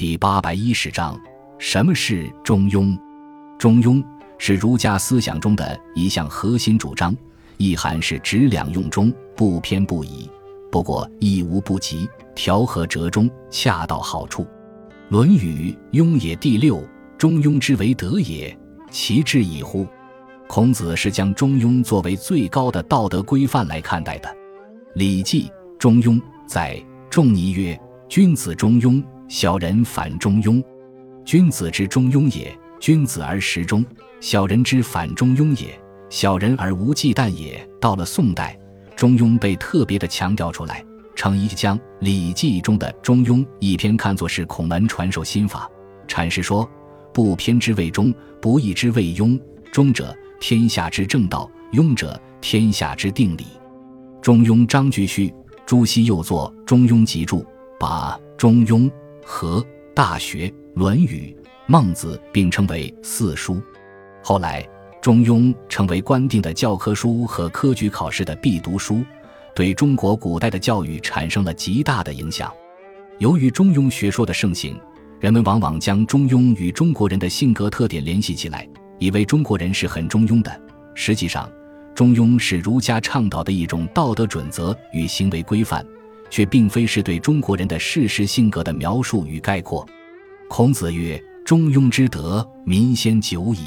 第八百一十章：什么是中庸？中庸是儒家思想中的一项核心主张，意涵是指两用中，不偏不倚。不过亦无不及，调和折中，恰到好处。《论语·雍也》第六：中庸之为德也，其志矣乎？孔子是将中庸作为最高的道德规范来看待的。《礼记·中庸》在仲尼曰：“君子中庸，小人反中庸。君子之中庸也，君子而时中；小人之反中庸也，小人而无忌惮也。”到了宋代，中庸被特别的强调出来，程颐将《礼记》中的中庸一篇看作是孔门传授心法，阐释说：“不偏之谓中，不义之谓庸。中者。”天下之正道，庸者天下之定理。中庸章句序，朱熹又作《中庸集注》，把《中庸》和《大学》《论语》《孟子》并称为四书。后来，《中庸》成为官定的教科书和科举考试的必读书，对中国古代的教育产生了极大的影响。由于中庸学说的盛行，人们往往将中庸与中国人的性格特点联系起来。以为中国人是很中庸的，实际上，中庸是儒家倡导的一种道德准则与行为规范，却并非是对中国人的事实性格的描述与概括。孔子曰：“中庸之德，民先久矣。”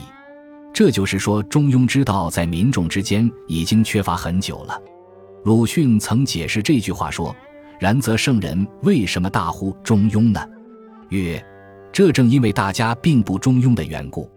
这就是说，中庸之道在民众之间已经缺乏很久了。鲁迅曾解释这句话说：“然则圣人为什么大呼中庸呢？曰：这正因为大家并不中庸的缘故。”